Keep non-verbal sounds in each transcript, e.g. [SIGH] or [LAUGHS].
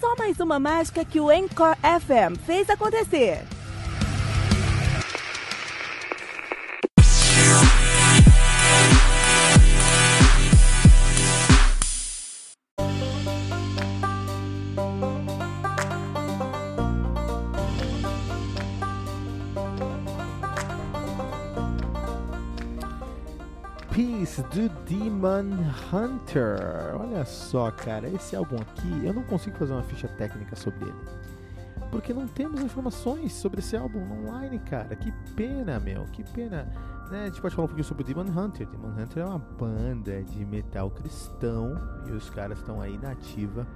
Só mais uma mágica que o Encore FM fez acontecer. Peace do Demon Hunter. Olha só, cara, esse álbum aqui, eu não consigo fazer uma ficha técnica sobre ele. Porque não temos informações sobre esse álbum online, cara. Que pena, meu, que pena. Né? A gente pode falar um pouquinho sobre o Demon Hunter. Demon Hunter é uma banda de metal cristão e os caras estão aí na ativa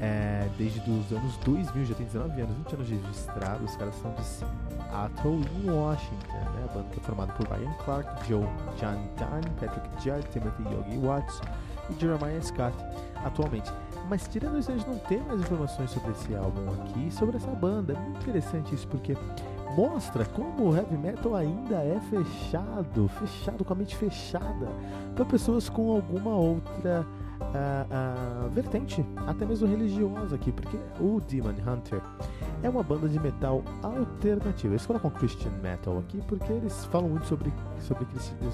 é, desde os anos 2000, já tem 19 anos, 20 anos de registrado. Os caras são de Seattle, Washington. Né? A banda é formada por Ryan Clark, Joe John Dunn, Patrick Judd, Timothy Yogi Watts e Jeremiah Scott atualmente. Mas tirando isso, a gente não tem mais informações sobre esse álbum aqui, sobre essa banda. É muito interessante isso porque mostra como o heavy metal ainda é fechado, fechado com a mente fechada para pessoas com alguma outra uh, uh, vertente, até mesmo religiosa aqui, porque o Demon Hunter é uma banda de metal alternativa. Eles colocam Christian Metal aqui porque eles falam muito sobre, sobre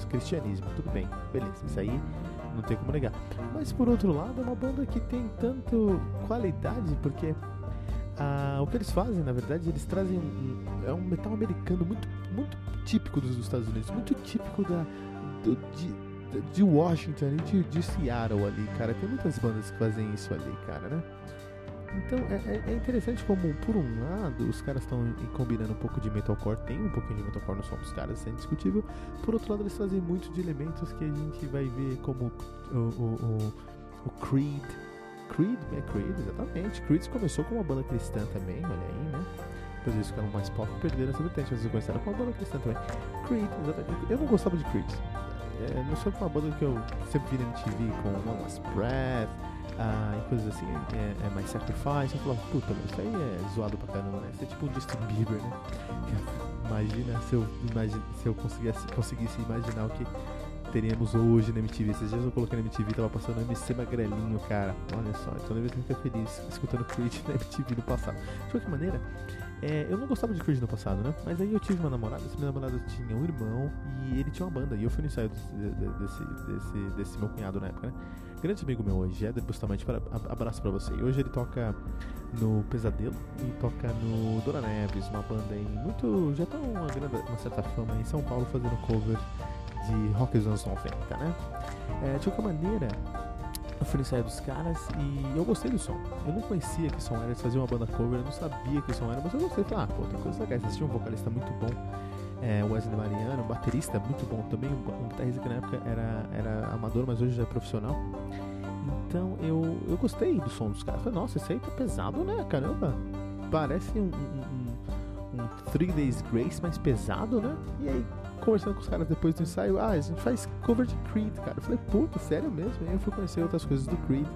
cristianismo. Tudo bem, beleza, isso aí não tem como negar. Mas por outro lado, é uma banda que tem tanto qualidade porque ah, o que eles fazem, na verdade, eles trazem um, é um metal americano muito, muito típico dos Estados Unidos, muito típico da, do, de, de Washington e de, de Seattle ali, cara. Tem muitas bandas que fazem isso ali, cara, né? Então é, é, é interessante como, por um lado, os caras estão combinando um pouco de metalcore, tem um pouquinho de metalcore no som dos caras, isso é indiscutível. Por outro lado, eles trazem muito de elementos que a gente vai ver como o, o, o, o Creed, Creed, é Creed, exatamente. Creed começou com uma banda cristã também, olha aí, né? Depois eles ficaram mais pop e perderam essa vertente, mas eles começaram com uma banda cristã também. Creed, exatamente. Eu não gostava de Creed. É, não sou uma banda que eu sempre vi na MTV com Last Breath ah, e coisas assim, é, é mais Sacrifice. Eu falava, puta, mas isso aí é zoado pra caramba, né? Isso é tipo um Justin Bieber, né? [LAUGHS] Imagina se eu, imagine, se eu conseguisse, conseguisse imaginar o que teríamos hoje na MTV. Esses dias eu coloquei na MTV, tava passando MC Magrelinho, cara. Olha só, então deve ficar feliz escutando Creed na MTV no passado. De qualquer maneira, é, eu não gostava de Creed no passado, né? Mas aí eu tive uma namorada, essa minha namorada tinha um irmão e ele tinha uma banda. E eu fui no ensaio desse, desse, desse, desse meu cunhado na época, né? Grande amigo meu hoje, Éder Bustamante, para, abraço pra você. E hoje ele toca no Pesadelo e toca no Dora Neves, uma banda aí muito. já tá uma, grande, uma certa fama em São Paulo fazendo cover de rock dos anos 90, né? É, de qualquer maneira, eu fui dos caras e eu gostei do som. Eu não conhecia que som era, eles faziam uma banda cover, eu não sabia que som era, mas eu gostei. Falei, ah, pô, tem coisas legais. Eles um vocalista muito bom, é, Wesley Mariano, um baterista muito bom também, um guitarrista que na época era, era amador, mas hoje já é profissional. Então eu, eu gostei do som dos caras. Falei, nossa, esse aí tá pesado, né? Caramba, parece um, um, um, um Three Days Grace mais pesado, né? E aí conversando com os caras depois do ensaio, ah, a gente faz cover de Creed, cara. Eu falei, puta, sério mesmo? E aí eu fui conhecer outras coisas do Creed.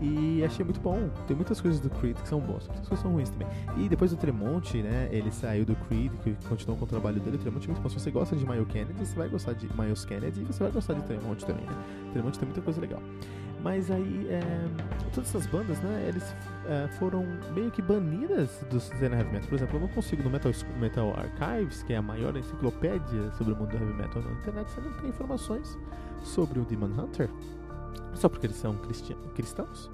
E achei muito bom. Tem muitas coisas do Creed que são boas, muitas coisas são ruins também. E depois do Tremonte, né? Ele saiu do Creed, que continuou com o trabalho dele. O Tremonte é muito bom. Se você gosta de Miles Kennedy, você vai gostar de Miles Kennedy e você vai gostar de Tremonte também, né? Tremonte tem muita coisa legal. Mas aí, é, todas essas bandas, né, eles é, foram meio que banidas do cena heavy metal. Por exemplo, eu não consigo no Metal, metal Archives, que é a maior enciclopédia sobre o mundo do heavy metal na internet, você não tem informações sobre o Demon Hunter, só porque eles são cristãos.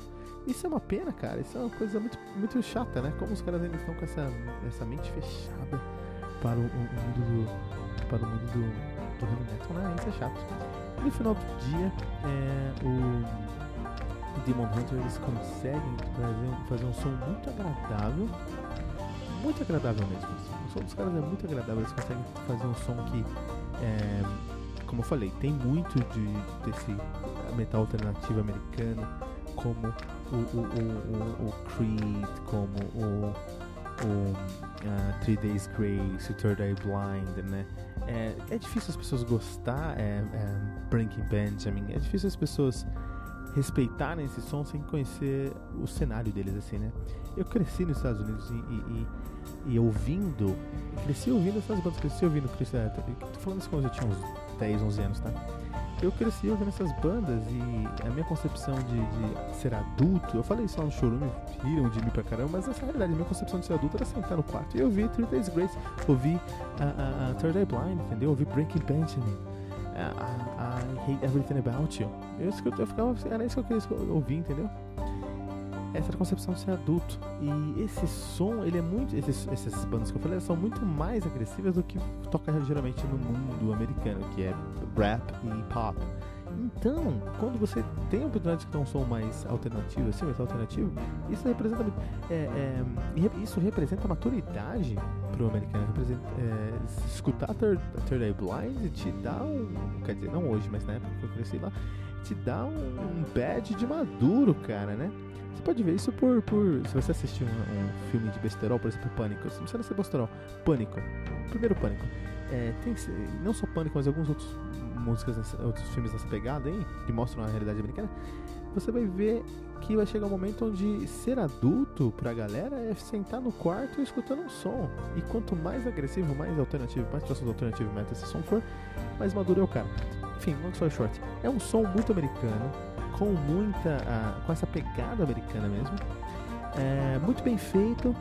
Isso é uma pena, cara. Isso é uma coisa muito, muito chata, né? Como os caras ainda estão com essa, essa mente fechada para o, o mundo do para o mundo do, do heavy metal, né? Isso é chato. No final do dia, é, o Demon Hunter eles conseguem fazer, fazer um som muito agradável, muito agradável mesmo. Assim. O som dos caras é muito agradável. Eles conseguem fazer um som que, é, como eu falei, tem muito de desse metal alternativo americano, como o, o, o, o Creed, como o, o uh, Three Days Grace, o Third Eye Blind, né? É, é difícil as pessoas gostar, é, é, Breaking Benjamin, é difícil as pessoas respeitarem esse som sem conhecer o cenário deles, assim, né? Eu cresci nos Estados Unidos e, e, e, e ouvindo, cresci ouvindo essas bandas, cresci ouvindo Chris é, Tô falando isso quando eu tinha uns 10, 11 anos, tá? eu cresci ouvindo essas bandas e a minha concepção de, de ser adulto, eu falei isso lá no showroom, riram de mim pra caramba, mas essa é realidade, a minha concepção de ser adulto era sentar no quarto e eu vi Three Days Grace, ouvi a, a, a Third Eye Blind, entendeu? Ouvi Breaking Benjamin, a, a, Hate Everything About You. Eu, eu, ficava, era isso que eu queria ouvir, entendeu? essa era a concepção de ser adulto. E esse som, ele é muito. Esses, essas bandas que eu falei são muito mais agressivas do que toca geralmente no mundo americano, que é rap e pop. Então, quando você tem a oportunidade de ter um som mais alternativo, assim, mais alternativo, isso representa é, é, isso representa maturidade pro americano. Representa, é, escutar Third, Third Eye Blind te dá um. Quer dizer, não hoje, mas na época que eu cresci lá, te dá um badge de maduro, cara, né? Você pode ver isso por. por se você assistir um, um filme de besterol, por exemplo, Pânico. Não precisa ser besterol. Pânico. Primeiro Pânico. É, tem não só Pânico, mas alguns outros músicas, outros filmes nessa pegada aí, que mostram a realidade americana. Você vai ver que vai chegar um momento onde ser adulto pra galera é sentar no quarto escutando um som. E quanto mais agressivo, mais alternativo, mais próximo do alternativo metal esse som for, mais maduro é o cara. Enfim, long story short, é um som muito americano com muita. Uh, com essa pegada americana mesmo. É, muito bem feito.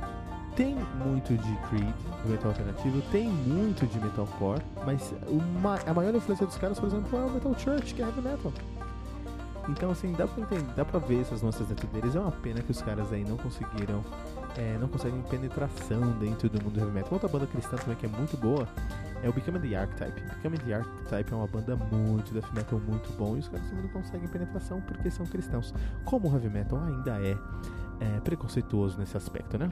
Tem muito de Creed, metal alternativo, tem muito de metalcore, mas uma, a maior influência dos caras, por exemplo, é o Metal Church, que é heavy metal. Então, assim, dá pra entender, dá pra ver essas nossas dentro deles. É uma pena que os caras aí não conseguiram, é, não conseguem penetração dentro do mundo do heavy metal. Outra banda cristã também que é muito boa é o Becoming the Archetype. Becoming the Archetype é uma banda muito death metal muito bom e os caras não conseguem penetração porque são cristãos. Como o heavy metal ainda é, é preconceituoso nesse aspecto, né?